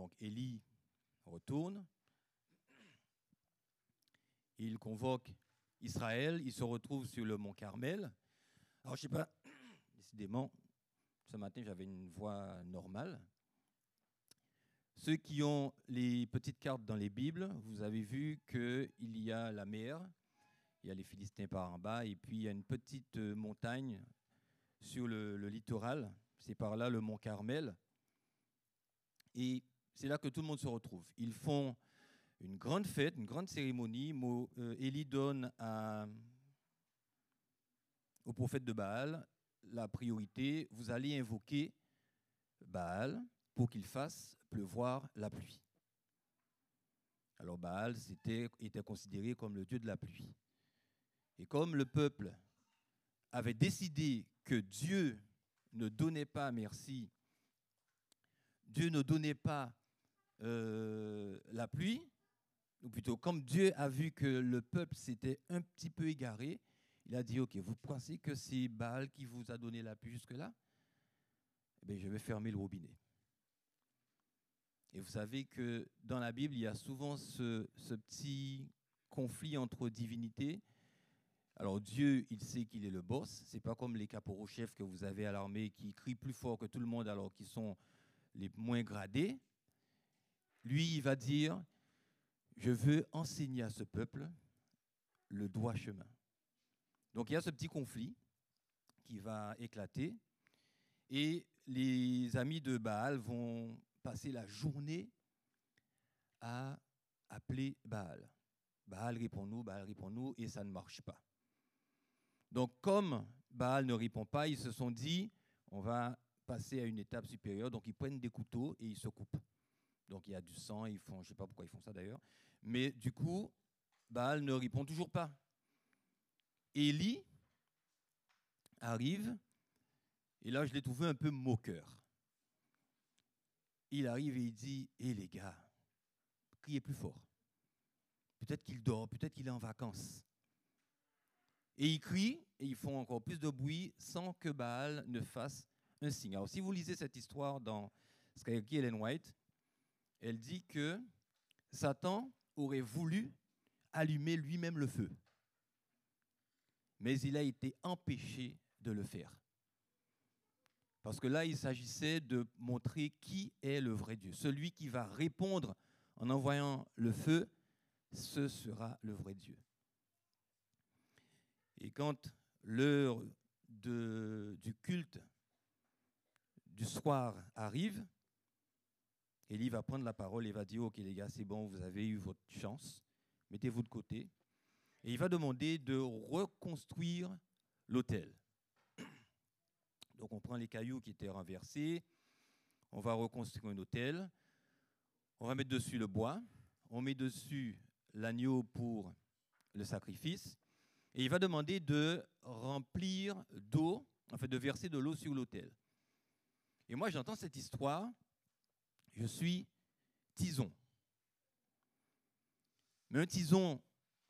Donc Élie retourne, il convoque Israël, il se retrouve sur le mont Carmel. Alors je sais pas, décidément, ce matin j'avais une voix normale. Ceux qui ont les petites cartes dans les Bibles, vous avez vu qu'il y a la mer, il y a les Philistins par en bas, et puis il y a une petite euh, montagne sur le, littoral, c'est par là le mont Carmel. Et c'est là que tout le monde se retrouve. Ils font une grande fête, une grande cérémonie. Euh, Élie donne au prophète de Baal la priorité. Vous allez invoquer Baal pour qu'il fasse pleuvoir la pluie. Alors Baal était considéré comme le dieu de la pluie. Et comme le peuple avait décidé que Dieu ne donnait pas merci, Dieu ne donnait pas euh, la pluie, ou plutôt comme Dieu a vu que le peuple s'était un petit peu égaré, il a dit, OK, vous pensez que c'est Baal qui vous a donné la pluie jusque-là? Eh bien, je vais fermer le robinet. Et vous savez que dans la Bible, il y a souvent ce, ce petit conflit entre divinités alors Dieu, il sait qu'il est le boss. C'est pas comme les caporaux chefs que vous avez à l'armée qui crient plus fort que tout le monde alors qu'ils sont les moins gradés. Lui, il va dire, je veux enseigner à ce peuple le droit chemin. Donc il y a ce petit conflit qui va éclater et les amis de Baal vont passer la journée à appeler Baal. Baal répond-nous, Baal répond-nous, et ça ne marche pas. Donc comme Baal ne répond pas, ils se sont dit, on va passer à une étape supérieure. Donc ils prennent des couteaux et ils se coupent. Donc il y a du sang, ils font, je ne sais pas pourquoi ils font ça d'ailleurs. Mais du coup, Baal ne répond toujours pas. Élie arrive, et là je l'ai trouvé un peu moqueur. Il arrive et il dit, hé les gars, criez plus fort. Peut-être qu'il dort, peut-être qu'il est en vacances. Et ils crient et ils font encore plus de bruit sans que Baal ne fasse un signe. Alors, si vous lisez cette histoire dans écrit Ellen White, elle dit que Satan aurait voulu allumer lui-même le feu, mais il a été empêché de le faire. Parce que là, il s'agissait de montrer qui est le vrai Dieu. Celui qui va répondre en envoyant le feu, ce sera le vrai Dieu. Et quand l'heure du culte du soir arrive, Élie va prendre la parole et va dire, OK les gars, c'est bon, vous avez eu votre chance, mettez-vous de côté. Et il va demander de reconstruire l'autel. Donc on prend les cailloux qui étaient renversés, on va reconstruire un autel, on va mettre dessus le bois, on met dessus l'agneau pour le sacrifice, et il va demander de remplir d'eau, en fait de verser de l'eau sur l'autel. Et moi j'entends cette histoire, je suis tison. Mais un tison,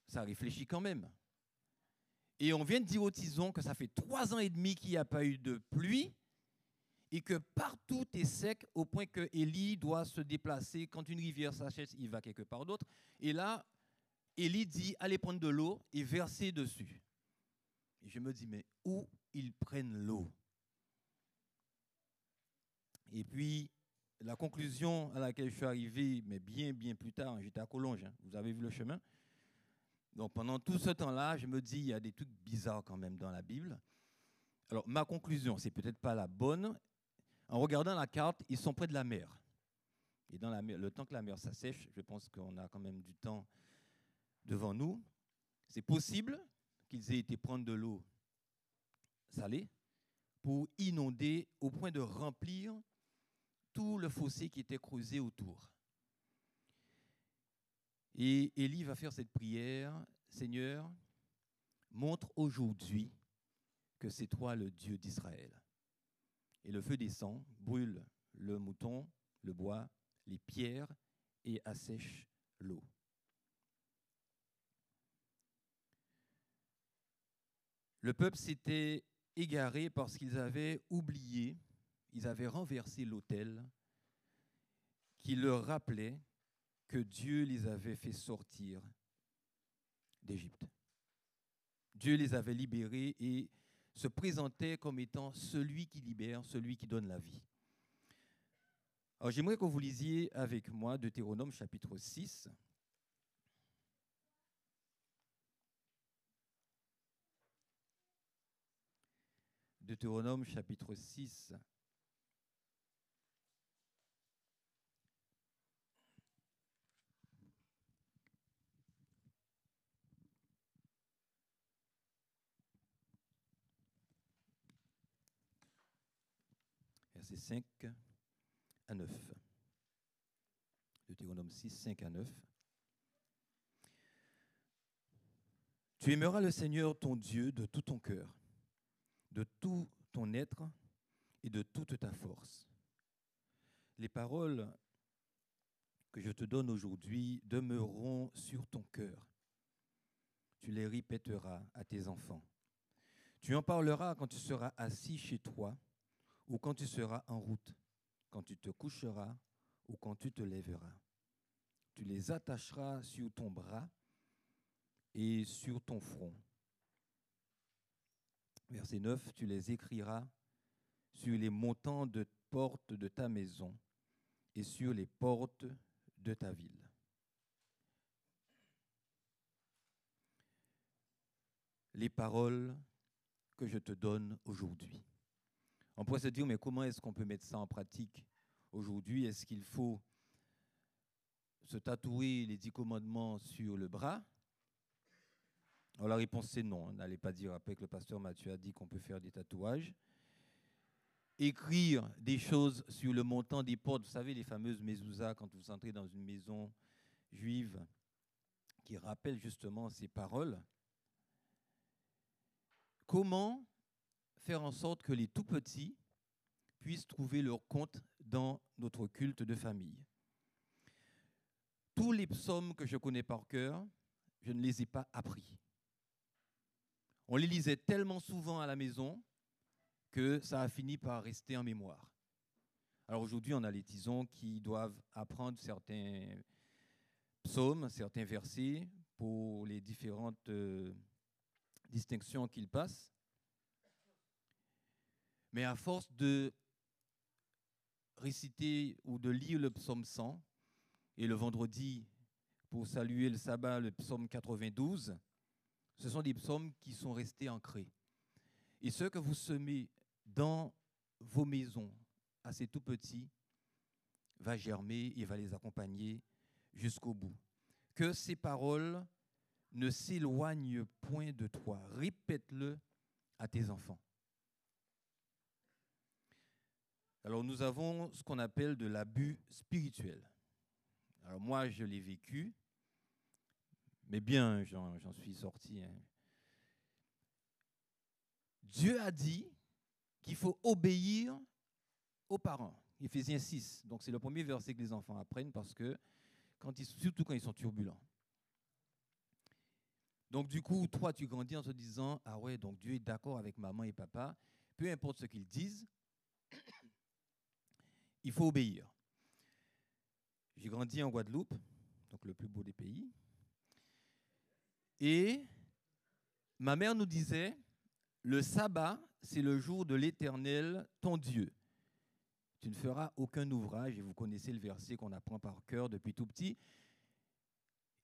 ça réfléchit quand même. Et on vient de dire au tison que ça fait trois ans et demi qu'il n'y a pas eu de pluie et que partout est sec au point que Élie doit se déplacer. Quand une rivière s'achète, il va quelque part d'autre. Et là, Élie dit allez prendre de l'eau et verser dessus. Et je me dis mais où ils prennent l'eau? Et puis la conclusion à laquelle je suis arrivé, mais bien bien plus tard, j'étais à Collonges, hein, vous avez vu le chemin? Donc pendant tout ce temps-là, je me dis il y a des trucs bizarres quand même dans la Bible. Alors ma conclusion, c'est peut-être pas la bonne. En regardant la carte, ils sont près de la mer. Et dans la mer, le temps que la mer s'assèche, je pense qu'on a quand même du temps devant nous, c'est possible qu'ils aient été prendre de l'eau salée pour inonder au point de remplir tout le fossé qui était creusé autour. Et Élie va faire cette prière, Seigneur, montre aujourd'hui que c'est toi le Dieu d'Israël. Et le feu descend, brûle le mouton, le bois, les pierres et assèche l'eau. Le peuple s'était égaré parce qu'ils avaient oublié, ils avaient renversé l'autel qui leur rappelait que Dieu les avait fait sortir d'Égypte. Dieu les avait libérés et se présentait comme étant celui qui libère, celui qui donne la vie. Alors j'aimerais que vous lisiez avec moi Deutéronome chapitre 6. Deutéronome chapitre 6. Verset 5 à 9. Deutéronome 6, 5 à 9. Tu aimeras le Seigneur ton Dieu de tout ton cœur, de tout ton être et de toute ta force. Les paroles que je te donne aujourd'hui demeureront sur ton cœur. Tu les répéteras à tes enfants. Tu en parleras quand tu seras assis chez toi ou quand tu seras en route, quand tu te coucheras ou quand tu te lèveras. Tu les attacheras sur ton bras et sur ton front. Verset 9, tu les écriras sur les montants de portes de ta maison et sur les portes de ta ville. Les paroles que je te donne aujourd'hui. On pourrait se dire, mais comment est-ce qu'on peut mettre ça en pratique aujourd'hui? Est-ce qu'il faut se tatouer les dix commandements sur le bras? Alors la réponse c'est non. N'allez pas dire après que le pasteur Mathieu a dit qu'on peut faire des tatouages. Écrire des choses sur le montant des portes, vous savez, les fameuses mezuzahs, quand vous entrez dans une maison juive qui rappelle justement ces paroles. Comment faire en sorte que les tout petits puissent trouver leur compte dans notre culte de famille. Tous les psaumes que je connais par cœur, je ne les ai pas appris. On les lisait tellement souvent à la maison que ça a fini par rester en mémoire. Alors aujourd'hui, on a les tisons qui doivent apprendre certains psaumes, certains versets pour les différentes euh, distinctions qu'ils passent. Mais à force de réciter ou de lire le psaume 100, et le vendredi, pour saluer le sabbat, le psaume 92, ce sont des psaumes qui sont restés ancrés. Et ce que vous semez dans vos maisons, assez tout petits, va germer et va les accompagner jusqu'au bout. Que ces paroles ne s'éloignent point de toi. Répète-le à tes enfants. Alors nous avons ce qu'on appelle de l'abus spirituel. Alors moi, je l'ai vécu, mais bien, j'en suis sorti. Hein. Dieu a dit qu'il faut obéir aux parents. Éphésiens 6. Donc c'est le premier verset que les enfants apprennent parce que, surtout quand ils sont turbulents. Donc du coup, toi, tu grandis en te disant, ah ouais, donc Dieu est d'accord avec maman et papa, peu importe ce qu'ils disent, il faut obéir. J'ai grandi en Guadeloupe, donc le plus beau des pays. Et ma mère nous disait, le sabbat, c'est le jour de l'Éternel, ton Dieu. Tu ne feras aucun ouvrage, et vous connaissez le verset qu'on apprend par cœur depuis tout petit.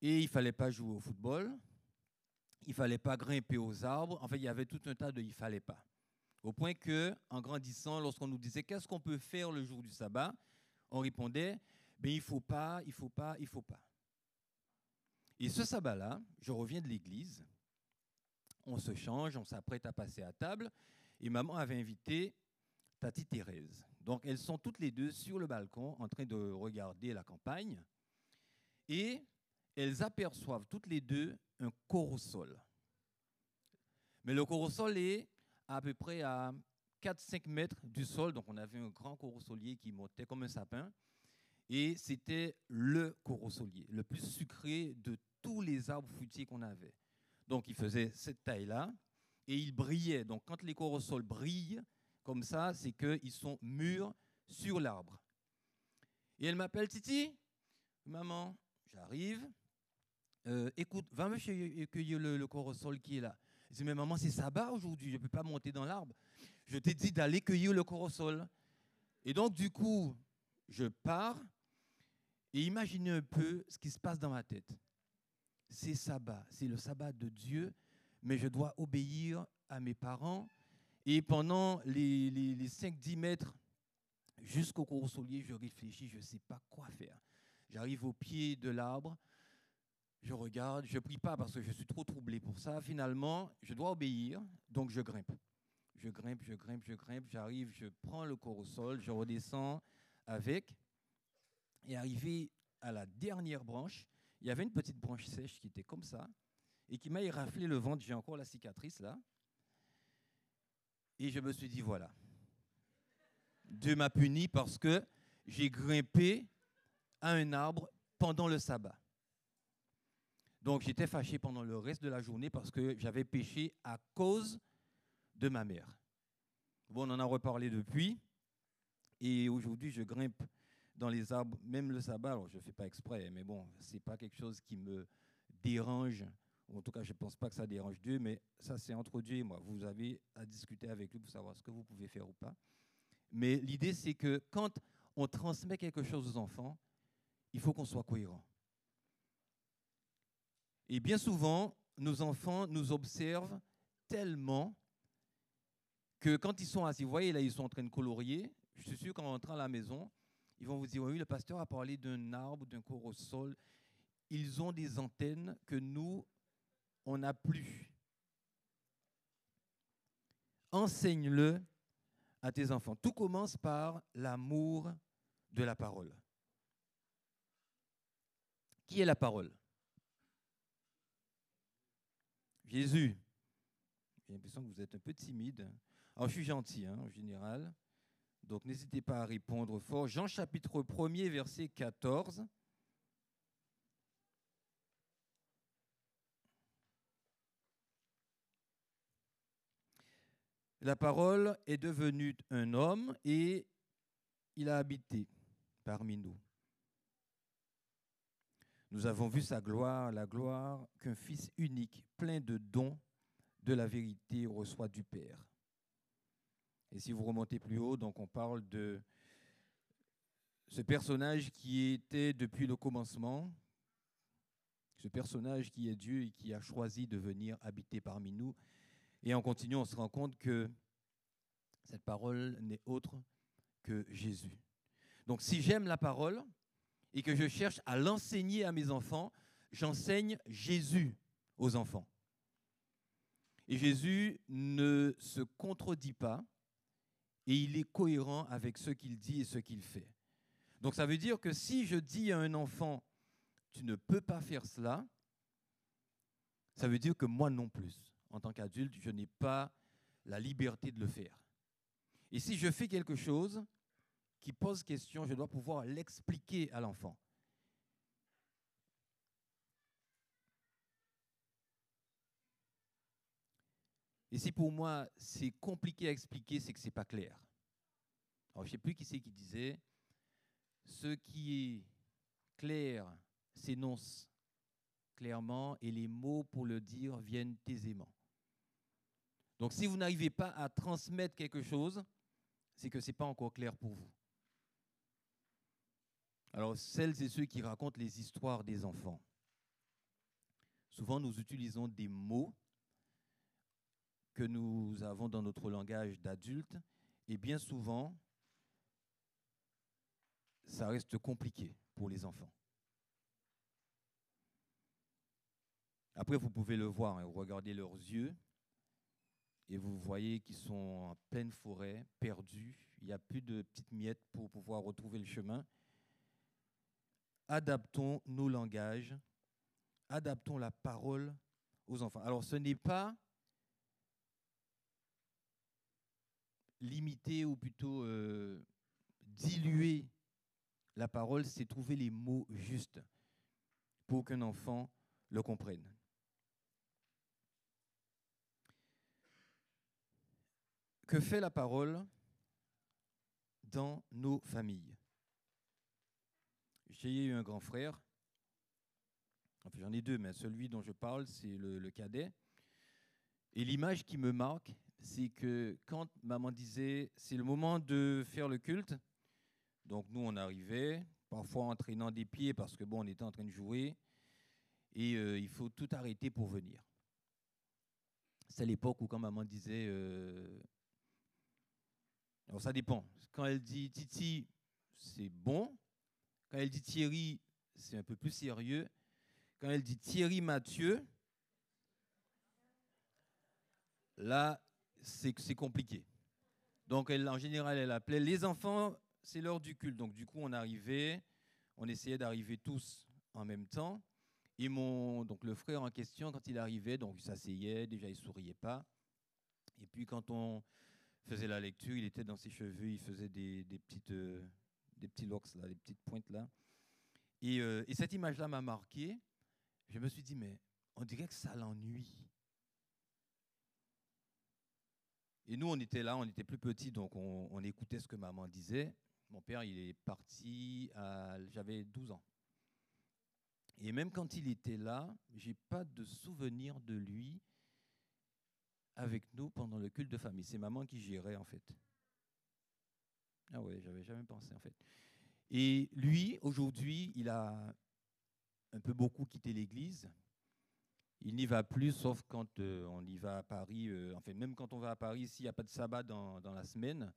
Et il ne fallait pas jouer au football, il ne fallait pas grimper aux arbres, en fait, il y avait tout un tas de il ne fallait pas. Au point que, en grandissant, lorsqu'on nous disait qu'est-ce qu'on peut faire le jour du sabbat, on répondait ben, il faut pas, il faut pas, il faut pas. Et ce sabbat-là, je reviens de l'église, on se change, on s'apprête à passer à table, et maman avait invité Tati Thérèse. Donc elles sont toutes les deux sur le balcon en train de regarder la campagne, et elles aperçoivent toutes les deux un corosol. Mais le corosol est à peu près à 4-5 mètres du sol. Donc on avait un grand corosolier qui montait comme un sapin. Et c'était le corosolier, le plus sucré de tous les arbres fruitiers qu'on avait. Donc il faisait cette taille-là et il brillait. Donc quand les corosols brillent comme ça, c'est qu'ils sont mûrs sur l'arbre. Et elle m'appelle Titi. Maman, j'arrive. Euh, écoute, va me cueillir le, le corosol qui est là. Je dis, mais maman, c'est sabbat aujourd'hui, je ne peux pas monter dans l'arbre. Je t'ai dit d'aller cueillir le corosol. Et donc, du coup, je pars et imaginez un peu ce qui se passe dans ma tête. C'est sabbat, c'est le sabbat de Dieu, mais je dois obéir à mes parents. Et pendant les, les, les 5-10 mètres jusqu'au corosolier, je réfléchis, je ne sais pas quoi faire. J'arrive au pied de l'arbre, je regarde, je prie pas parce que je suis trop troublé pour ça. Finalement, je dois obéir, donc je grimpe. Je grimpe, je grimpe, je grimpe, j'arrive, je prends le corosol, je redescends avec. Et arrivé à la dernière branche, il y avait une petite branche sèche qui était comme ça et qui m'a éraflé le ventre. J'ai encore la cicatrice là. Et je me suis dit, voilà, Dieu m'a puni parce que j'ai grimpé à un arbre pendant le sabbat. Donc j'étais fâché pendant le reste de la journée parce que j'avais péché à cause de ma mère. Bon, on en a reparlé depuis. Et aujourd'hui, je grimpe dans les arbres, même le sabbat. Alors, je ne fais pas exprès, mais bon, ce n'est pas quelque chose qui me dérange. En tout cas, je ne pense pas que ça dérange Dieu, mais ça, c'est entre Dieu et moi. Vous avez à discuter avec lui pour savoir ce que vous pouvez faire ou pas. Mais l'idée, c'est que quand on transmet quelque chose aux enfants, il faut qu'on soit cohérent. Et bien souvent, nos enfants nous observent tellement que quand ils sont assis, vous voyez là, ils sont en train de colorier, je suis sûr qu'en rentrant à la maison, ils vont vous dire, oui, le pasteur a parlé d'un arbre, d'un corosol. Ils ont des antennes que nous, on n'a plus. Enseigne-le à tes enfants. Tout commence par l'amour de la parole. Qui est la parole? Jésus. J'ai l'impression que vous êtes un peu timide. Alors, je suis gentil hein, en général. Donc, n'hésitez pas à répondre fort. Jean chapitre 1er, verset 14. La parole est devenue un homme et il a habité parmi nous. Nous avons vu sa gloire, la gloire qu'un Fils unique, plein de dons, de la vérité, reçoit du Père. Et si vous remontez plus haut, donc on parle de ce personnage qui était depuis le commencement, ce personnage qui est Dieu et qui a choisi de venir habiter parmi nous. Et en continuant, on se rend compte que cette parole n'est autre que Jésus. Donc si j'aime la parole, et que je cherche à l'enseigner à mes enfants, j'enseigne Jésus aux enfants. Et Jésus ne se contredit pas et il est cohérent avec ce qu'il dit et ce qu'il fait. Donc ça veut dire que si je dis à un enfant, tu ne peux pas faire cela, ça veut dire que moi non plus, en tant qu'adulte, je n'ai pas la liberté de le faire. Et si je fais quelque chose, qui pose question, je dois pouvoir l'expliquer à l'enfant. Et si pour moi c'est compliqué à expliquer, c'est que ce n'est pas clair. Alors je ne sais plus qui c'est qui disait, ce qui est clair s'énonce clairement et les mots pour le dire viennent aisément. Donc si vous n'arrivez pas à transmettre quelque chose, c'est que ce n'est pas encore clair pour vous. Alors, celles et ceux qui racontent les histoires des enfants, souvent nous utilisons des mots que nous avons dans notre langage d'adulte, et bien souvent, ça reste compliqué pour les enfants. Après, vous pouvez le voir, hein, vous regardez leurs yeux, et vous voyez qu'ils sont en pleine forêt, perdus. Il n'y a plus de petites miettes pour pouvoir retrouver le chemin adaptons nos langages, adaptons la parole aux enfants. Alors ce n'est pas limiter ou plutôt euh, diluer la parole, c'est trouver les mots justes pour qu'un enfant le comprenne. Que fait la parole dans nos familles? J'ai eu un grand frère. Enfin, j'en ai deux, mais celui dont je parle, c'est le, cadet. Et l'image qui me marque, c'est que quand maman disait c'est le moment de faire le culte, donc nous on arrivait, parfois en traînant des pieds parce que bon on était en train de jouer, et euh, il faut tout arrêter pour venir. C'est l'époque où quand maman disait, euh, alors ça dépend, quand elle dit Titi, c'est bon, quand elle dit Thierry, c'est un peu plus sérieux, quand elle dit Thierry Mathieu, là, c'est compliqué. Donc, en général, elle appelait les enfants, c'est l'heure du culte. Donc, du coup, on arrivait, on essayait d'arriver tous en même temps. Et mon, donc le frère en question, quand il arrivait, donc il s'asseyait, déjà il souriait pas. Et puis quand on faisait la lecture, il était dans ses cheveux, il faisait des, des petites, euh, des petits locks là, des petites pointes là. Et, euh, et cette image-là m'a marqué. Je me suis dit, mais on dirait que ça l'ennuie. Et nous, on était là, on était plus petits, donc on, écoutait ce que maman disait. Mon père, il est parti, j'avais 12 ans. Et même quand il était là, j'ai pas de souvenir de lui avec nous pendant le culte de famille. C'est maman qui gérait en fait. Ah ouais, j'avais jamais pensé en fait. Et lui, aujourd'hui, il a un peu beaucoup quitté l'église. Il n'y va plus, sauf quand euh, on y va à Paris. Euh, enfin, même quand on va à Paris, s'il n'y a pas de sabbat dans, la semaine,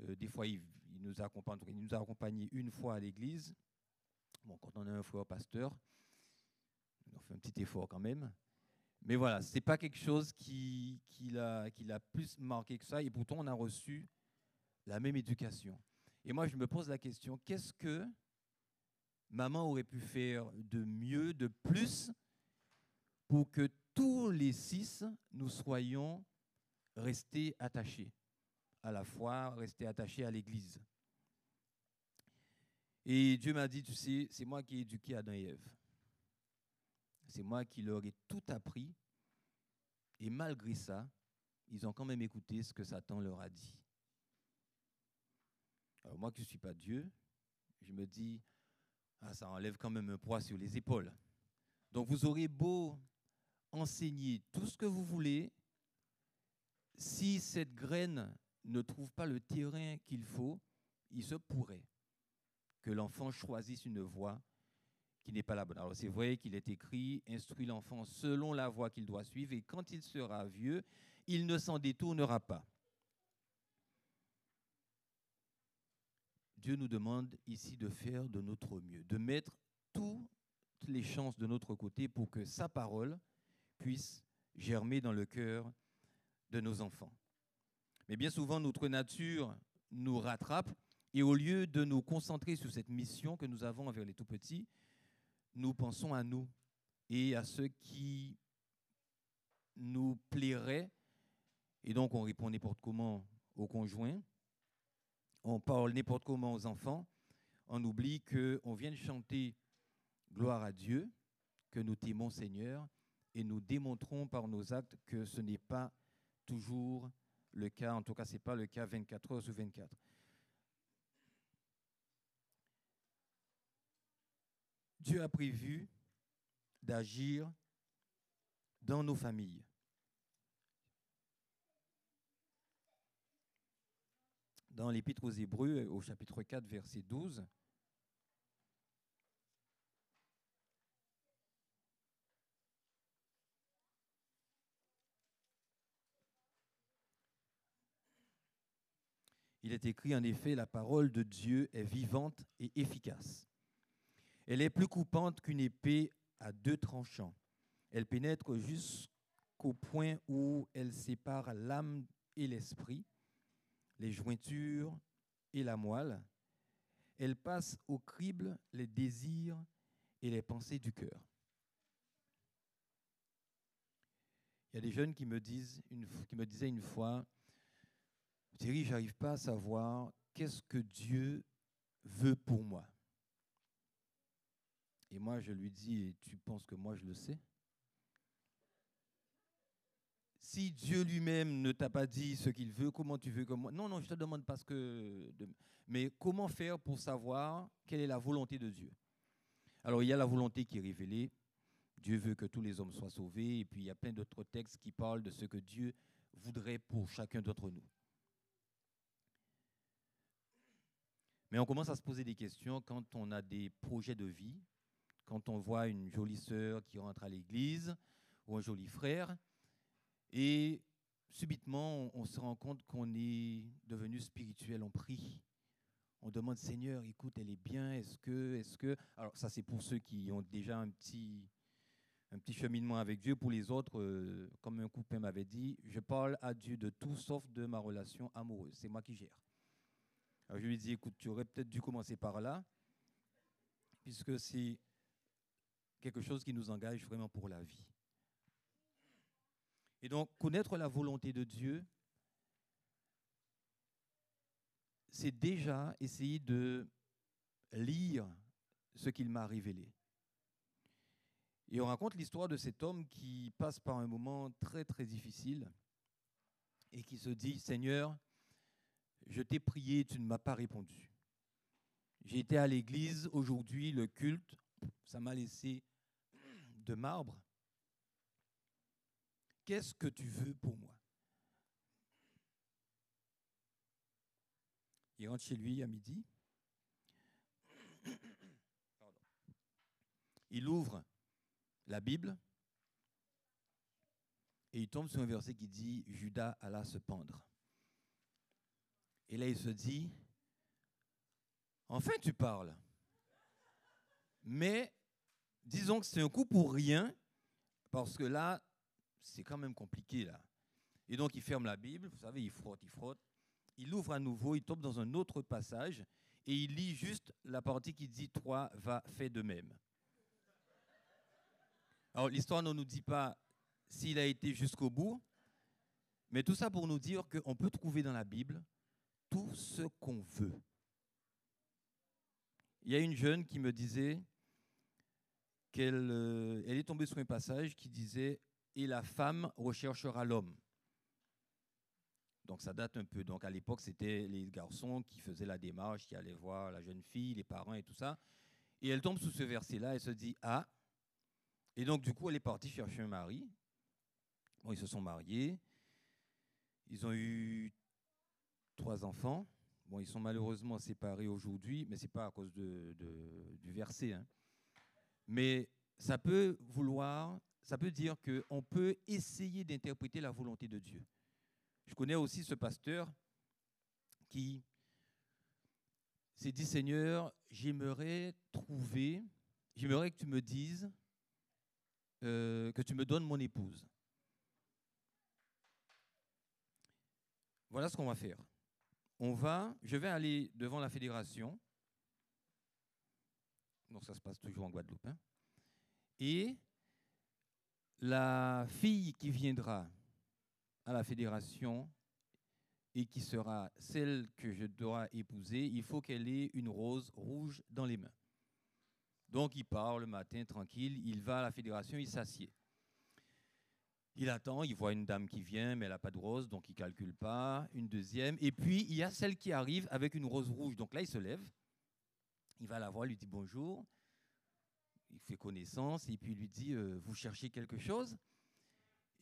euh, des fois, il, nous accompagne, il nous a accompagnés une fois à l'église. Bon, quand on a un frère pasteur, on fait un petit effort quand même. Mais voilà, ce n'est pas quelque chose qui, l'a plus marqué que ça. Et pourtant, on a reçu la même éducation. Et moi, je me pose la question, qu'est-ce que maman aurait pu faire de mieux, de plus, pour que tous les six, nous soyons restés attachés à la foi, restés attachés à l'Église? Et Dieu m'a dit, tu sais, c'est moi qui ai éduqué Adam et Ève. C'est moi qui leur ai tout appris. Et malgré ça, ils ont quand même écouté ce que Satan leur a dit. Alors moi qui ne suis pas Dieu, je me dis, ah, ça enlève quand même un poids sur les épaules. Donc vous aurez beau enseigner tout ce que vous voulez, si cette graine ne trouve pas le terrain qu'il faut, il se pourrait que l'enfant choisisse une voie qui n'est pas la bonne. Alors c'est vrai qu'il est écrit, instruit l'enfant selon la voie qu'il doit suivre, et quand il sera vieux, il ne s'en détournera pas. Dieu nous demande ici de faire de notre mieux, de mettre toutes les chances de notre côté pour que sa parole puisse germer dans le cœur de nos enfants. Mais bien souvent, notre nature nous rattrape et au lieu de nous concentrer sur cette mission que nous avons envers les tout petits, nous pensons à nous et à ce qui nous plairait. Et donc on répond n'importe comment aux conjoints, on parle n'importe comment aux enfants, on oublie qu'on vient de chanter gloire à Dieu, que nous t'aimons Seigneur, et nous démontrons par nos actes que ce n'est pas toujours le cas, en tout cas ce n'est pas le cas 24 heures sur 24. Dieu a prévu d'agir dans nos familles. Dans l'Épître aux Hébreux, au chapitre 4, verset 12, il est écrit en effet, la parole de Dieu est vivante et efficace. Elle est plus coupante qu'une épée à deux tranchants. Elle pénètre jusqu'au point où elle sépare l'âme et l'esprit, les jointures et la moelle. Elle passe au crible les désirs et les pensées du cœur. Il y a des jeunes qui me, disent qui me disaient une fois, Thierry, j'arrive pas à savoir qu'est-ce que Dieu veut pour moi. Et moi, je lui dis, et tu penses que moi, je le sais? Si Dieu lui-même ne t'a pas dit ce qu'il veut, comment tu veux que moi Non, non, je te demande parce que... Mais comment faire pour savoir quelle est la volonté de Dieu? Alors, il y a la volonté qui est révélée. Dieu veut que tous les hommes soient sauvés. Et puis, il y a plein d'autres textes qui parlent de ce que Dieu voudrait pour chacun d'entre nous. Mais on commence à se poser des questions quand on a des projets de vie, quand on voit une jolie sœur qui rentre à l'église ou un joli frère, et subitement on, se rend compte qu'on est devenu spirituel, on prie. On demande Seigneur, écoute, elle est bien, est-ce que, est-ce que? Alors, ça, c'est pour ceux qui ont déjà un petit, un petit cheminement avec Dieu. Pour les autres, euh, comme un copain m'avait dit, je parle à Dieu de tout sauf de ma relation amoureuse. C'est moi qui gère. Alors je lui dit, écoute, tu aurais peut-être dû commencer par là, puisque c'est quelque chose qui nous engage vraiment pour la vie. Et donc, connaître la volonté de Dieu, c'est déjà essayer de lire ce qu'il m'a révélé. Et on raconte l'histoire de cet homme qui passe par un moment très très difficile et qui se dit, Seigneur, je t'ai prié, tu ne m'as pas répondu. J'ai été à l'église aujourd'hui, le culte, ça m'a laissé de marbre. Qu'est-ce que tu veux pour moi? Il rentre chez lui à midi. Il ouvre la Bible et il tombe sur un verset qui dit Judas alla se pendre. Et là, il se dit, enfin tu parles. Mais disons que c'est un coup pour rien, parce que là, c'est quand même compliqué là. Et donc il ferme la Bible, vous savez, il frotte, il frotte. Il ouvre à nouveau, il tombe dans un autre passage et il lit juste la partie qui dit Toi, va, fais de même. Alors l'histoire ne nous dit pas s'il a été jusqu'au bout, mais tout ça pour nous dire qu'on peut trouver dans la Bible tout ce qu'on veut. Il y a une jeune qui me disait qu'elle euh, est tombée sur un passage qui disait Et la femme recherchera l'homme. Donc ça date un peu. Donc à l'époque, c'était les garçons qui faisaient la démarche, qui allaient voir la jeune fille, les parents et tout ça. Et elle tombe sous ce verset-là et se dit Ah Et donc du coup, elle est partie chercher un mari. Bon, ils se sont mariés. Ils ont eu trois enfants. Bon, ils sont malheureusement séparés aujourd'hui, mais ce n'est pas à cause de, du verset. Hein. Mais ça peut vouloir, ça peut dire qu'on peut essayer d'interpréter la volonté de Dieu. Je connais aussi ce pasteur qui s'est dit Seigneur, j'aimerais trouver, j'aimerais que tu me dises, euh, que tu me donnes mon épouse. Voilà ce qu'on va faire on va, je vais aller devant la fédération. Donc ça se passe toujours en Guadeloupe. Hein. et la fille qui viendra à la fédération et qui sera celle que je dois épouser, il faut qu'elle ait une rose rouge dans les mains. Donc il part le matin tranquille, il va à la fédération, il s'assied. Il attend, il voit une dame qui vient, mais elle n'a pas de rose, donc il calcule pas. Une deuxième. Et puis, il y a celle qui arrive avec une rose rouge. Donc là, il se lève. Il va la voir, lui dit bonjour. Il fait connaissance et puis il lui dit euh, Vous cherchez quelque chose?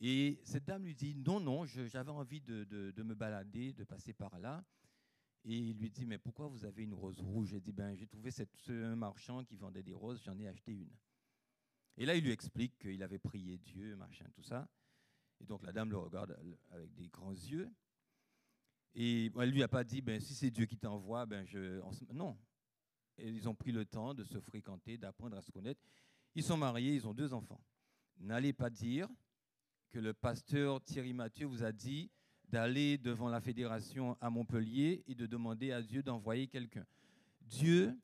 Et cette dame lui dit Non, non, j'avais envie de, de, me balader, de passer par là. Et il lui dit Mais pourquoi vous avez une rose rouge? Elle dit Ben, j'ai trouvé cette, un marchand qui vendait des roses, j'en ai acheté une. Et là, il lui explique qu'il avait prié Dieu, machin, tout ça. Et donc la dame le regarde avec des grands yeux. Et elle lui a pas dit, ben, si c'est Dieu qui t'envoie, ben, je... non. Ils ont pris le temps de se fréquenter, d'apprendre à se connaître. Ils sont mariés, ils ont deux enfants. N'allez pas dire que le pasteur Thierry Mathieu vous a dit d'aller devant la fédération à Montpellier et de demander à Dieu d'envoyer quelqu'un. Dieu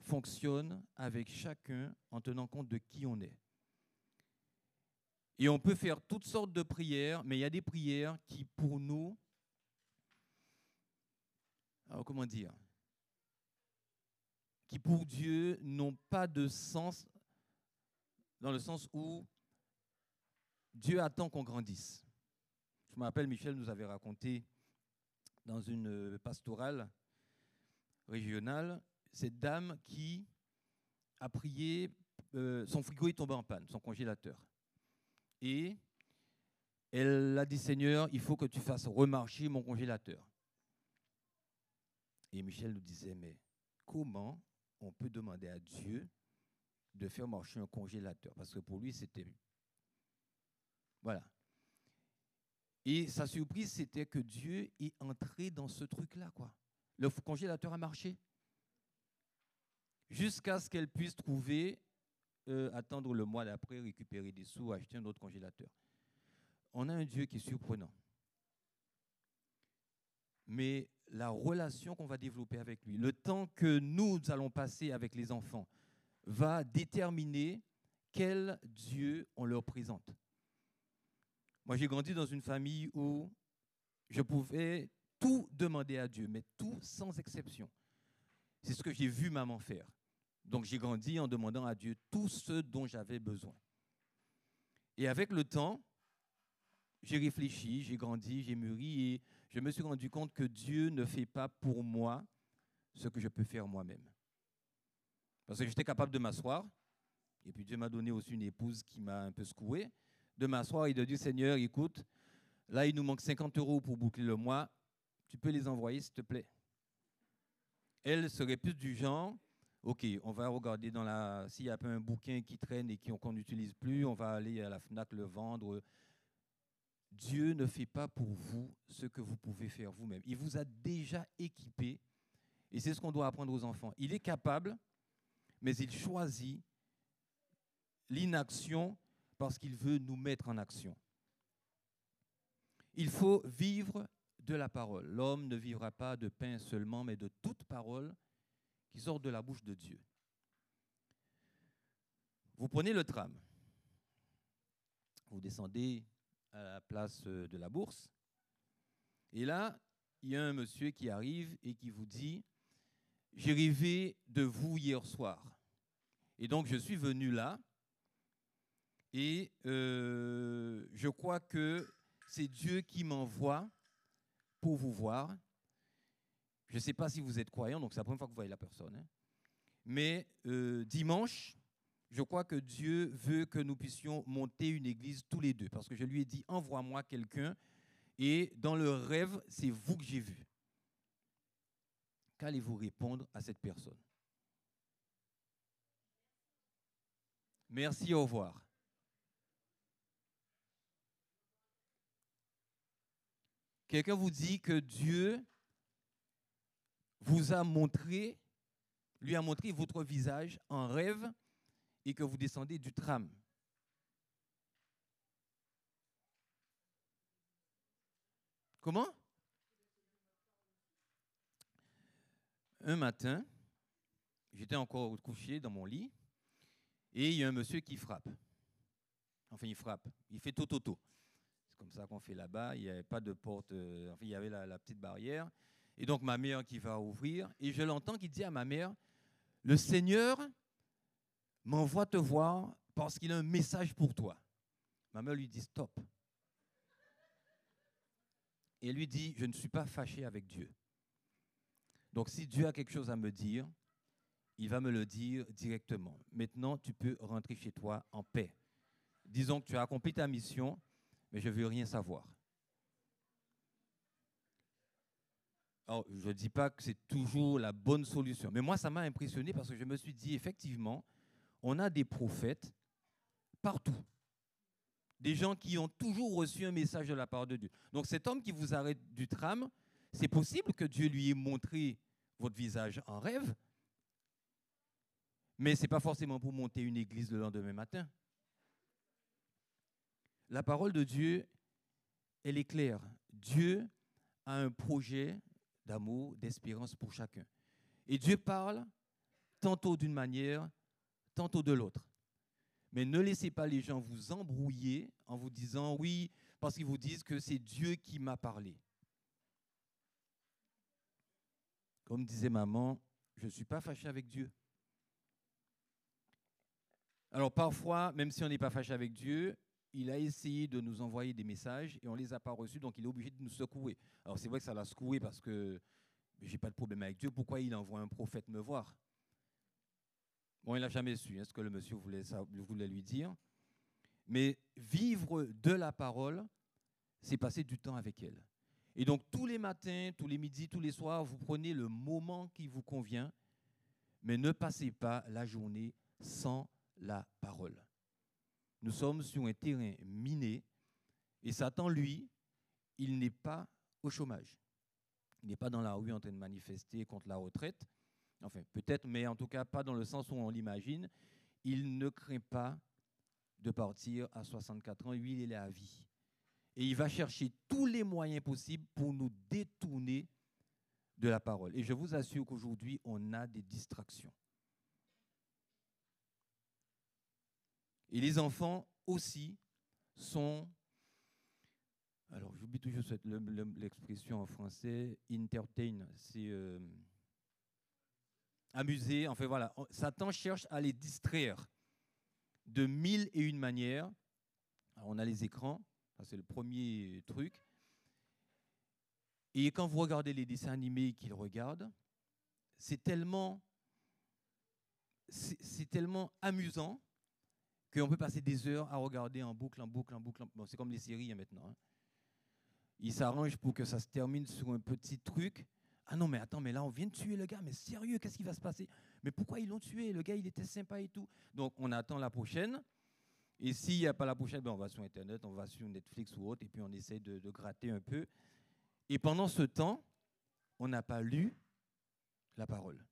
fonctionne avec chacun en tenant compte de qui on est. Et on peut faire toutes sortes de prières, mais il y a des prières qui, pour nous, alors comment dire, qui pour Dieu n'ont pas de sens, dans le sens où Dieu attend qu'on grandisse. Je me rappelle, Michel nous avait raconté dans une pastorale régionale, cette dame qui a prié, euh, son frigo est tombé en panne, son congélateur. Et elle a dit, Seigneur, il faut que tu fasses remarcher mon congélateur. Et Michel nous disait, mais comment on peut demander à Dieu de faire marcher un congélateur Parce que pour lui, c'était... Voilà. Et sa surprise, c'était que Dieu est entré dans ce truc-là, quoi. Le congélateur a marché. Jusqu'à ce qu'elle puisse trouver, euh, attendre le mois d'après, récupérer des sous, acheter un autre congélateur. On a un Dieu qui est surprenant. Mais la relation qu'on va développer avec lui, le temps que nous allons passer avec les enfants, va déterminer quel Dieu on leur présente. Moi, j'ai grandi dans une famille où je pouvais tout demander à Dieu, mais tout sans exception. C'est ce que j'ai vu maman faire. Donc j'ai grandi en demandant à Dieu tout ce dont j'avais besoin. Et avec le temps, j'ai réfléchi, j'ai grandi, j'ai mûri et je me suis rendu compte que Dieu ne fait pas pour moi ce que je peux faire moi-même. Parce que j'étais capable de m'asseoir, et puis Dieu m'a donné aussi une épouse qui m'a un peu secoué de m'asseoir et de dire Seigneur, écoute, là il nous manque 50 euros pour boucler le mois, tu peux les envoyer s'il te plaît. Elle serait plus du genre, ok, on va regarder dans la, s'il y a un bouquin qui traîne et qu'on n'utilise plus, on va aller à la FNAC le vendre. Dieu ne fait pas pour vous ce que vous pouvez faire vous-même. Il vous a déjà équipé, et c'est ce qu'on doit apprendre aux enfants. Il est capable, mais il choisit l'inaction parce qu'il veut nous mettre en action. Il faut vivre de la parole. L'homme ne vivra pas de pain seulement, mais de toute parole qui sort de la bouche de Dieu. Vous prenez le tram, vous descendez à la place de la bourse, et là, il y a un monsieur qui arrive et qui vous dit, j'ai rêvé de vous hier soir. Et donc je suis venu là et euh, je crois que c'est Dieu qui m'envoie pour vous voir. Je ne sais pas si vous êtes croyant, donc c'est la première fois que vous voyez la personne. Hein. Mais euh, dimanche, je crois que Dieu veut que nous puissions monter une église tous les deux. Parce que je lui ai dit, envoie-moi quelqu'un. Et dans le rêve, c'est vous que j'ai vu. Qu'allez-vous répondre à cette personne? Merci, au revoir. Quelqu'un vous dit que Dieu vous a montré, lui a montré votre visage en rêve et que vous descendez du tram. Comment? Un matin, j'étais encore couché dans mon lit et il y a un monsieur qui frappe. Enfin, il frappe. Il fait tout, tout, tout comme ça qu'on fait là-bas. Il n'y avait pas de porte, euh, il y avait la, petite barrière. Et donc ma mère qui va ouvrir, et je l'entends qui dit à ma mère, le Seigneur m'envoie te voir parce qu'il a un message pour toi. Ma mère lui dit, stop. Et elle lui dit, je ne suis pas fâché avec Dieu. Donc si Dieu a quelque chose à me dire, il va me le dire directement. Maintenant, tu peux rentrer chez toi en paix. Disons que tu as accompli ta mission, mais je ne veux rien savoir. Alors, je ne dis pas que c'est toujours la bonne solution, mais moi, ça m'a impressionné parce que je me suis dit, effectivement, on a des prophètes partout. Des gens qui ont toujours reçu un message de la part de Dieu. Donc cet homme qui vous arrête du tram, c'est possible que Dieu lui ait montré votre visage en rêve, mais ce n'est pas forcément pour monter une église le lendemain matin. La parole de Dieu, elle est claire. Dieu a un projet d'amour, d'espérance pour chacun. Et Dieu parle tantôt d'une manière, tantôt de l'autre. Mais ne laissez pas les gens vous embrouiller en vous disant oui, parce qu'ils vous disent que c'est Dieu qui m'a parlé. Comme disait maman, je ne suis pas fâché avec Dieu. Alors parfois, même si on n'est pas fâché avec Dieu, il a essayé de nous envoyer des messages et on ne les a pas reçus, donc il est obligé de nous secouer. Alors c'est vrai que ça l'a secoué parce que j'ai pas de problème avec Dieu, pourquoi il envoie un prophète me voir? Bon, il n'a jamais su hein, ce que le monsieur voulait, voulait lui dire. Mais vivre de la parole, c'est passer du temps avec elle. Et donc tous les matins, tous les midis, tous les soirs, vous prenez le moment qui vous convient, mais ne passez pas la journée sans la parole. Nous sommes sur un terrain miné et Satan, lui, il n'est pas au chômage. Il n'est pas dans la rue en train de manifester contre la retraite. Enfin, peut-être, mais en tout cas pas dans le sens où on l'imagine. Il ne craint pas de partir à 64 ans. Lui, il est à vie. Et il va chercher tous les moyens possibles pour nous détourner de la parole. Et je vous assure qu'aujourd'hui, on a des distractions. Et les enfants aussi sont, alors j'oublie toujours l'expression en français, entertain, c'est euh, amuser, enfin voilà, Satan cherche à les distraire de mille et une manières. on a les écrans, c'est le premier truc. Et quand vous regardez les dessins animés qu'ils regardent, c'est tellement, c'est tellement amusant qu'on peut passer des heures à regarder en boucle, en boucle, en boucle. C'est comme les séries hein, maintenant. Hein. Ils s'arrangent pour que ça se termine sur un petit truc. Ah non, mais attends, mais là, on vient de tuer le gars, mais sérieux, qu'est-ce qui va se passer? Mais pourquoi ils l'ont tué? Le gars, il était sympa et tout. Donc, on attend la prochaine. Et s'il n'y a pas la prochaine, ben on va sur Internet, on va sur Netflix ou autre, et puis on essaie de, de gratter un peu. Et pendant ce temps, on n'a pas lu la parole.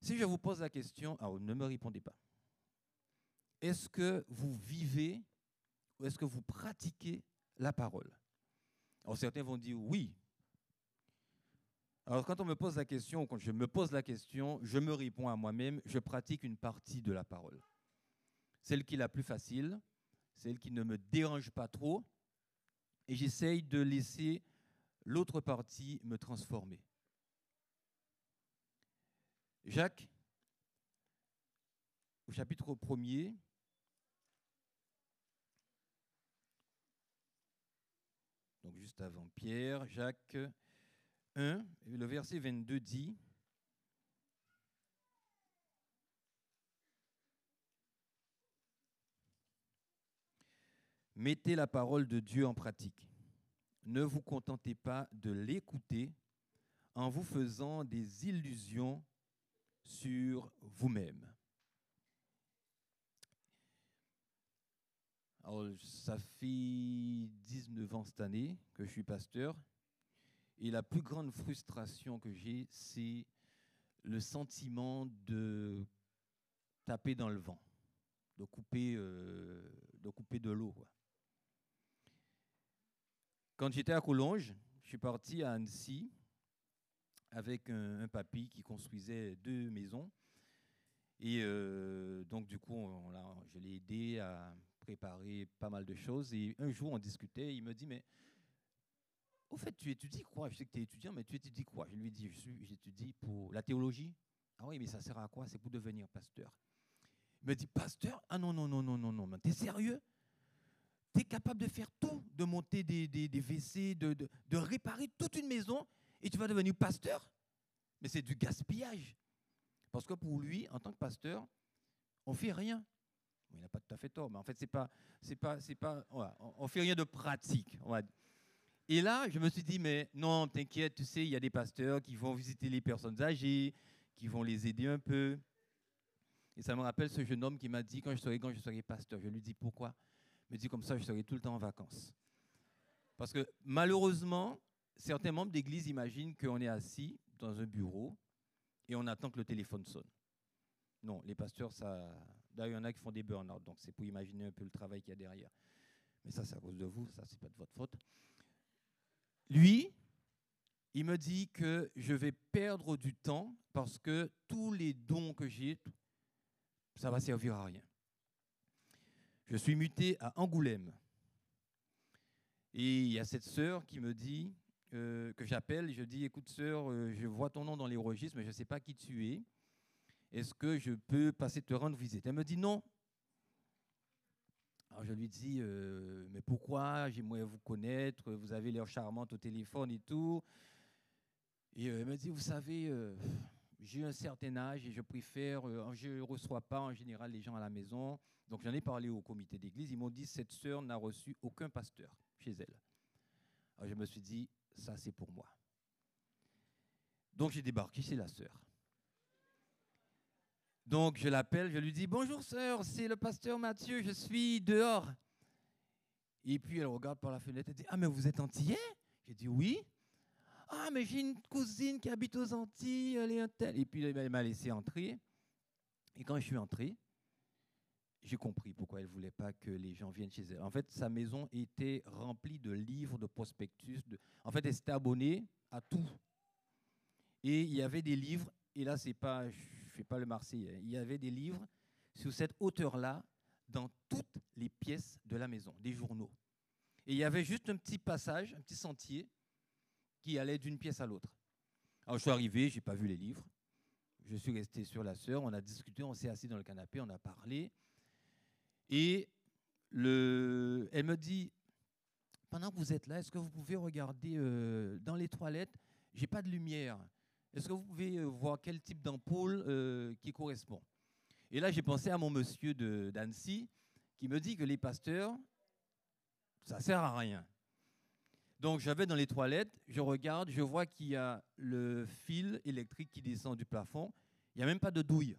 Si je vous pose la question, alors ne me répondez pas. Est-ce que vous vivez ou est-ce que vous pratiquez la parole? Alors certains vont dire oui. Alors quand on me pose la question, quand je me pose la question, je me réponds à moi-même, je pratique une partie de la parole. Celle qui est la plus facile, celle qui ne me dérange pas trop, et j'essaye de laisser l'autre partie me transformer. Jacques, au chapitre 1er, donc avant Pierre, Jacques 1, le verset 22 dit, Mettez la parole de Dieu en pratique. Ne vous contentez pas de l'écouter en vous faisant des illusions sur vous-même. Alors, ça fait 19 ans cette année que je suis pasteur. Et la plus grande frustration que j'ai, c'est le sentiment de taper dans le vent, de couper, euh, de, l'eau. Quand j'étais à Collonges, je suis parti à Annecy avec un, papy qui construisait deux maisons. Et euh, donc, du coup, je l'ai aidé à préparer pas mal de choses. Et un jour, on discutait. il me dit Mais au fait, tu étudies quoi? Je sais que tu es étudiant, mais tu étudies quoi? Je lui dit J'étudie pour la théologie. Ah oui, mais ça sert à quoi? C'est pour devenir pasteur. Il me dit Pasteur? Ah non, non, non, non, non, non. T'es sérieux? Tu es capable de faire tout, de monter des, des, des WC, de, de, de réparer toute une maison et tu vas devenir pasteur? Mais c'est du gaspillage. Parce que pour lui, en tant que pasteur, on fait rien. Il n'a pas tout à fait tort, mais en fait, c'est pas, c'est pas, c'est pas, on fait rien de pratique. Et là, je me suis dit, mais non, t'inquiète, tu sais, il y a des pasteurs qui vont visiter les personnes âgées, qui vont les aider un peu. Et ça me rappelle ce jeune homme qui m'a dit, quand je serai grand, je serai pasteur. Je lui dis, pourquoi? Il me dit, comme ça, je serai tout le temps en vacances. Parce que malheureusement, certains membres d'église imaginent qu'on est assis dans un bureau et on attend que le téléphone sonne. Non, les pasteurs, ça. D'ailleurs, il y en a qui font des burn-out, donc c'est pour imaginer un peu le travail qu'il y a derrière. Mais ça, c'est à cause de vous, ça, c'est pas de votre faute. Lui, il me dit que je vais perdre du temps parce que tous les dons que j'ai, ça va servir à rien. Je suis muté à Angoulême. Et il y a cette sœur qui me dit, euh, que j'appelle, je dis, écoute sœur, euh, je vois ton nom dans les registres, mais je ne sais pas qui tu es. Est-ce que je peux passer te rendre visite? Elle me dit non. Alors je lui dis, euh, mais pourquoi? J'aimerais vous connaître, vous avez l'air charmante au téléphone et tout. Et euh, elle me dit, vous savez, euh, j'ai un certain âge et je préfère, je ne reçois pas en général les gens à la maison. Donc j'en ai parlé au comité d'église, ils m'ont dit, cette sœur n'a reçu aucun pasteur chez elle. Alors je me suis dit, ça c'est pour moi. Donc j'ai débarqué chez la sœur. Donc je l'appelle, je lui dis Bonjour sœur, c'est le pasteur Mathieu, je suis dehors. Et puis elle regarde par la fenêtre et dit Ah, mais vous êtes antillais? J'ai dit Oui. Ah, mais j'ai une cousine qui habite aux Antilles, elle est un tel. Et puis elle m'a laissé entrer. Et quand je suis entré, j'ai compris pourquoi elle ne voulait pas que les gens viennent chez elle. En fait, sa maison était remplie de livres, de prospectus. De... En fait, elle s'était abonnée à tout. Et il y avait des livres, et là, c'est pas, fais pas le Marseillais. Il y avait des livres sur cette hauteur-là dans toutes les pièces de la maison, des journaux. Et il y avait juste un petit passage, un petit sentier qui allait d'une pièce à l'autre. Alors je suis arrivé, j'ai pas vu les livres. Je suis resté sur la sœur, on a discuté, on s'est assis dans le canapé, on a parlé. Et le, elle me dit, pendant que vous êtes là, est-ce que vous pouvez regarder euh, dans les toilettes? J'ai pas de lumière. Est-ce que vous pouvez euh, voir quel type d'ampoule euh, qui correspond? Et là, j'ai pensé à mon monsieur d'Annecy qui me dit que les pasteurs, ça sert à rien. Donc, j'avais dans les toilettes, je regarde, je vois qu'il y a le fil électrique qui descend du plafond. Il n'y a même pas de douille.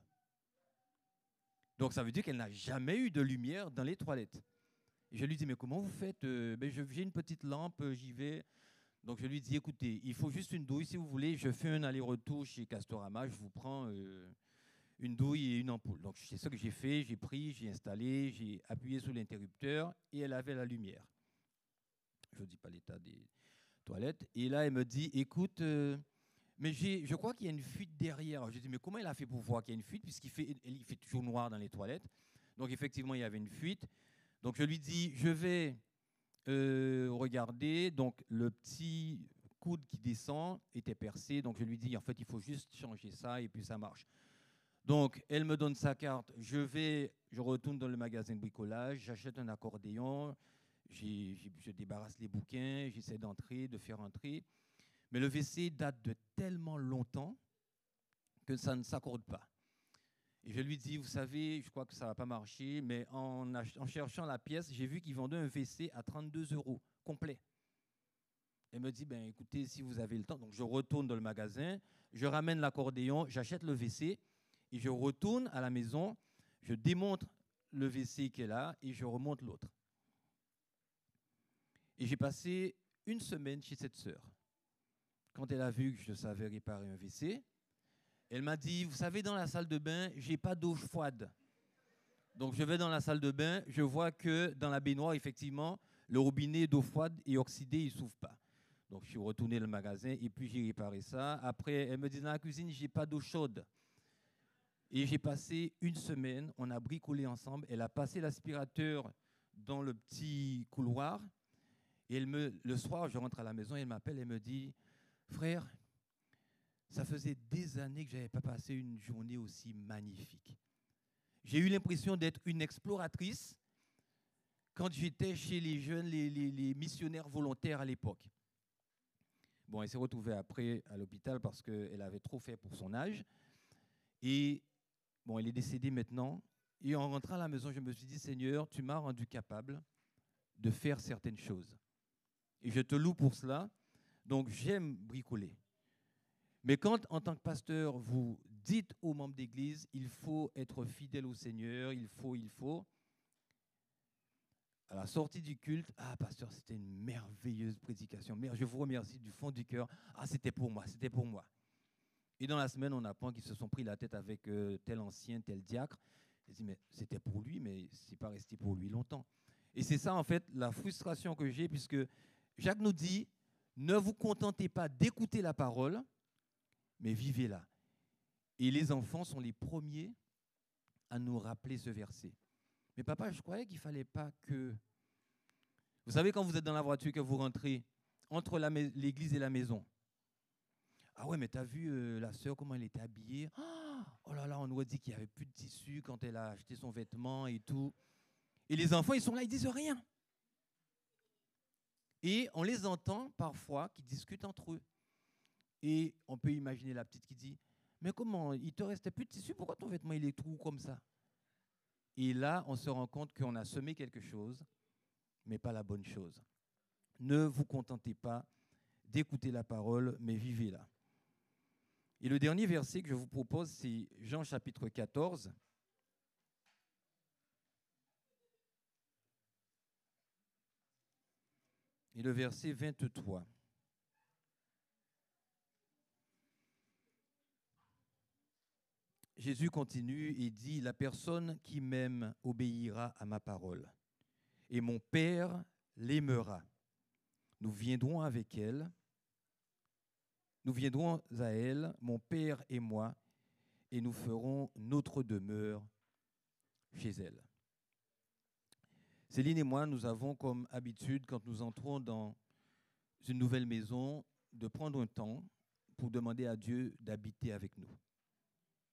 Donc, ça veut dire qu'elle n'a jamais eu de lumière dans les toilettes. Et je lui dis, mais comment vous faites euh, ben, J'ai une petite lampe, j'y vais. Donc je lui dis, écoutez, il faut juste une douille. Si vous voulez, je fais un aller-retour chez Castorama, je vous prends euh, une douille et une ampoule. Donc c'est ce que j'ai fait, j'ai pris, j'ai installé, j'ai appuyé sur l'interrupteur et elle avait la lumière. Je ne dis pas l'état des toilettes. Et là, elle me dit, écoute, euh, mais je crois qu'il y a une fuite derrière. je dis, mais comment elle a fait pour voir qu'il y a une fuite? Puisqu'il fait, fait toujours noir dans les toilettes. Donc effectivement, il y avait une fuite. Donc je lui dis, je vais regardez, donc le petit coude qui descend était percé, donc je lui dis en fait il faut juste changer ça et puis ça marche. Donc elle me donne sa carte, je vais, je retourne dans le magasin de bricolage, j'achète un accordéon, je débarrasse les bouquins, j'essaie d'entrer, de faire entrer, mais le WC date de tellement longtemps que ça ne s'accorde pas. Et je lui dis, vous savez, je crois que ça va pas marcher, mais en, en cherchant la pièce, j'ai vu qu'ils vendaient un WC à 32 euros, complet. Elle me dit, ben, écoutez, si vous avez le temps, donc je retourne dans le magasin, je ramène l'accordéon, j'achète le WC, et je retourne à la maison, je démonte le WC qui est là, et je remonte l'autre. Et j'ai passé une semaine chez cette sœur. Quand elle a vu que je savais réparer un WC, elle m'a dit, vous savez, dans la salle de bain, j'ai pas d'eau froide. Donc je vais dans la salle de bain, je vois que dans la baignoire, effectivement, le robinet d'eau froide est oxydé, il ne s'ouvre pas. Donc je suis retourné le magasin et puis j'ai réparé ça. Après, elle me dit, dans la cuisine, j'ai pas d'eau chaude. Et j'ai passé une semaine, on a bricolé ensemble. Elle a passé l'aspirateur dans le petit couloir. Et le soir, je rentre à la maison, elle m'appelle et me dit, frère, ça faisait des années que je n'avais pas passé une journée aussi magnifique. J'ai eu l'impression d'être une exploratrice quand j'étais chez les jeunes, les, missionnaires volontaires à l'époque. Bon, elle s'est retrouvée après à l'hôpital parce qu'elle avait trop fait pour son âge. Et bon, elle est décédée maintenant. Et en rentrant à la maison, je me suis dit, Seigneur, tu m'as rendu capable de faire certaines choses. Et je te loue pour cela. Donc j'aime bricoler. Mais quand, en tant que pasteur, vous dites aux membres d'église, il faut être fidèle au Seigneur, il faut, il faut. À la sortie du culte, ah, pasteur, c'était une merveilleuse prédication. Je vous remercie du fond du cœur. Ah, c'était pour moi, c'était pour moi. Et dans la semaine, on apprend qu'ils se sont pris la tête avec euh, tel ancien, tel diacre. Je dis, mais c'était pour lui, mais c'est pas resté pour lui longtemps. Et c'est ça, en fait, la frustration que j'ai, puisque Jacques nous dit, ne vous contentez pas d'écouter la parole, mais vivez-la. Et les enfants sont les premiers à nous rappeler ce verset. Mais papa, je croyais qu'il ne fallait pas que... Vous savez, quand vous êtes dans la voiture, que vous rentrez entre l'église et la maison? Ah ouais, mais tu as vu euh, la sœur, comment elle était habillée? Oh là là, on nous a dit qu'il n'y avait plus de tissu quand elle a acheté son vêtement et tout. Et les enfants, ils sont là, ils disent rien. Et on les entend parfois qui discutent entre eux. Et on peut imaginer la petite qui dit Mais comment Il te restait plus de tissu Pourquoi ton vêtement il est trou comme ça? Et là, on se rend compte qu'on a semé quelque chose, mais pas la bonne chose. Ne vous contentez pas d'écouter la parole, mais vivez-la. Et le dernier verset que je vous propose, c'est Jean chapitre 14. Et le verset 23. Jésus continue et dit, La personne qui m'aime obéira à ma parole, et mon Père l'aimera. Nous viendrons avec elle, nous viendrons à elle, mon Père et moi, et nous ferons notre demeure chez elle. Céline et moi, nous avons comme habitude, quand nous entrons dans une nouvelle maison, de prendre un temps pour demander à Dieu d'habiter avec nous,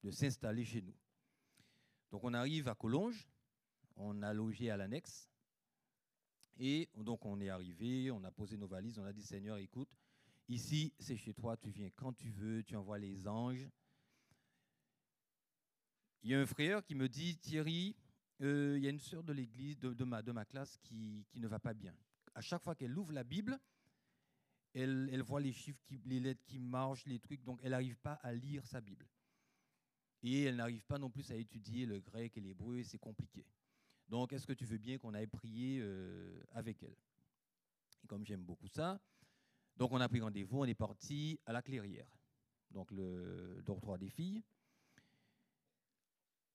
de s'installer chez nous. Donc on arrive à Collonges, on a logé à l'annexe, et donc on est arrivé, on a posé nos valises, on a dit Seigneur, écoute, ici c'est chez toi, tu viens quand tu veux, tu envoies les anges. Il y a un frère qui me dit Thierry, euh, il y a une sœur de l'église, de, ma, classe, qui, ne va pas bien. À chaque fois qu'elle ouvre la Bible, elle, voit les chiffres, les lettres qui marchent, les trucs, donc elle n'arrive pas à lire sa Bible. Et elle n'arrive pas non plus à étudier le grec et l'hébreu, c'est compliqué. Donc, est-ce que tu veux bien qu'on aille prier euh, avec elle? Et comme j'aime beaucoup ça, donc on a pris rendez-vous, on est parti à la clairière, donc le dortoir des filles.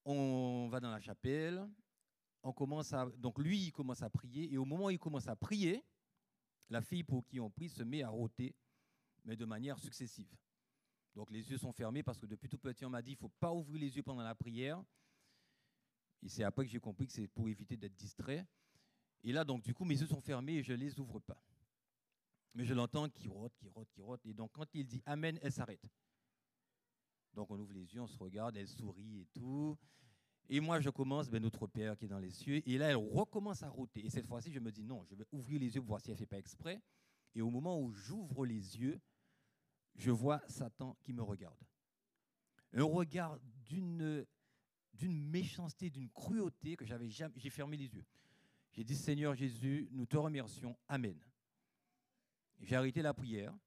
On va dans la chapelle, on commence à, donc lui, il commence à prier, et au moment où il commence à prier, la fille pour qui on prie se met à rôter, mais de manière successive. Donc les yeux sont fermés parce que depuis tout petit, on m'a dit, il ne faut pas ouvrir les yeux pendant la prière. Et c'est après que j'ai compris que c'est pour éviter d'être distrait. Et là, donc, du coup, mes yeux sont fermés et je ne les ouvre pas. Mais je l'entends qui rote, qui rote, qui rote. Et donc, quand il dit Amen, elle s'arrête. Donc, on ouvre les yeux, on se regarde, elle sourit et tout. Et moi, je commence, ben, notre Père qui est dans les cieux. Et là, elle recommence à roter. Et cette fois-ci, je me dis non, je vais ouvrir les yeux pour voir si elle ne fait pas exprès. Et au moment où j'ouvre les yeux, je vois Satan qui me regarde. Un regard d'une méchanceté, d'une cruauté que j'avais jamais. J'ai fermé les yeux. J'ai dit Seigneur Jésus, nous te remercions. Amen. J'ai arrêté la prière.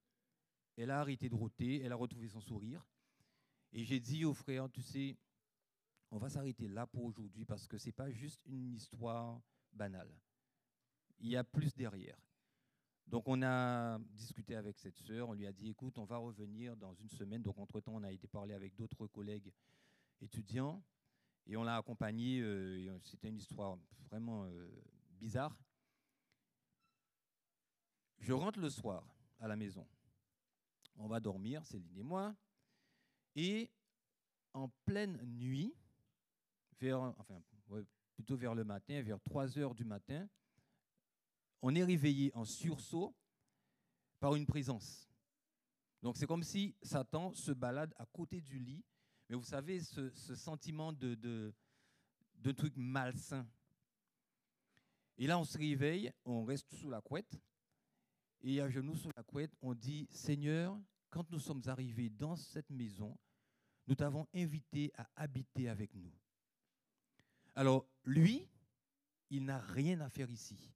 Elle a arrêté de rôter. Elle a retrouvé son sourire. Et j'ai dit au frère, tu sais, on va s'arrêter là pour aujourd'hui parce que ce n'est pas juste une histoire banale. Il y a plus derrière. Donc on a discuté avec cette sœur, on lui a dit, écoute, on va revenir dans une semaine. Donc entre-temps, on a été parler avec d'autres collègues étudiants. Et on l'a accompagné, euh, c'était une histoire vraiment euh, bizarre. Je rentre le soir à la maison. On va dormir, Céline et moi. Et en pleine nuit, vers, plutôt vers le matin, vers 3 heures du matin, on est réveillé en sursaut par une présence. Donc c'est comme si Satan se balade à côté du lit mais vous savez, ce, sentiment de, de, de truc malsain. Et là, on se réveille, on reste sous la couette, et à genoux sous la couette, on dit Seigneur, quand nous sommes arrivés dans cette maison, nous t'avons invité à habiter avec nous. Alors, lui, il n'a rien à faire ici.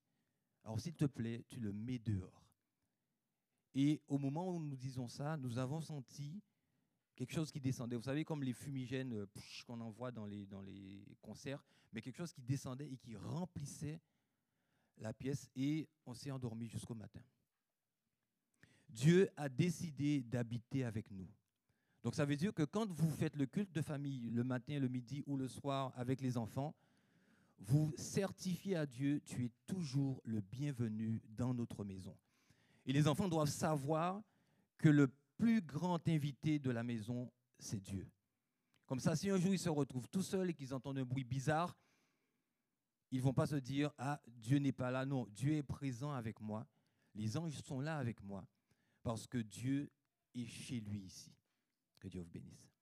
Alors, s'il te plaît, tu le mets dehors. Et au moment où nous disons ça, nous avons senti quelque chose qui descendait. Vous savez, comme les fumigènes euh, qu'on envoie dans les, dans les concerts, mais quelque chose qui descendait et qui remplissait la pièce et on s'est endormi jusqu'au matin. Dieu a décidé d'habiter avec nous. Donc ça veut dire que quand vous faites le culte de famille le matin, le midi ou le soir avec les enfants, vous certifiez à Dieu, tu es toujours le bienvenu dans notre maison. Et les enfants doivent savoir que le plus grand invité de la maison, c'est Dieu. Comme ça, si un jour ils se retrouvent tout seuls et qu'ils entendent un bruit bizarre, ils ne vont pas se dire Ah, Dieu n'est pas là. Non, Dieu est présent avec moi. Les anges sont là avec moi parce que Dieu est chez lui ici. Que Dieu vous bénisse.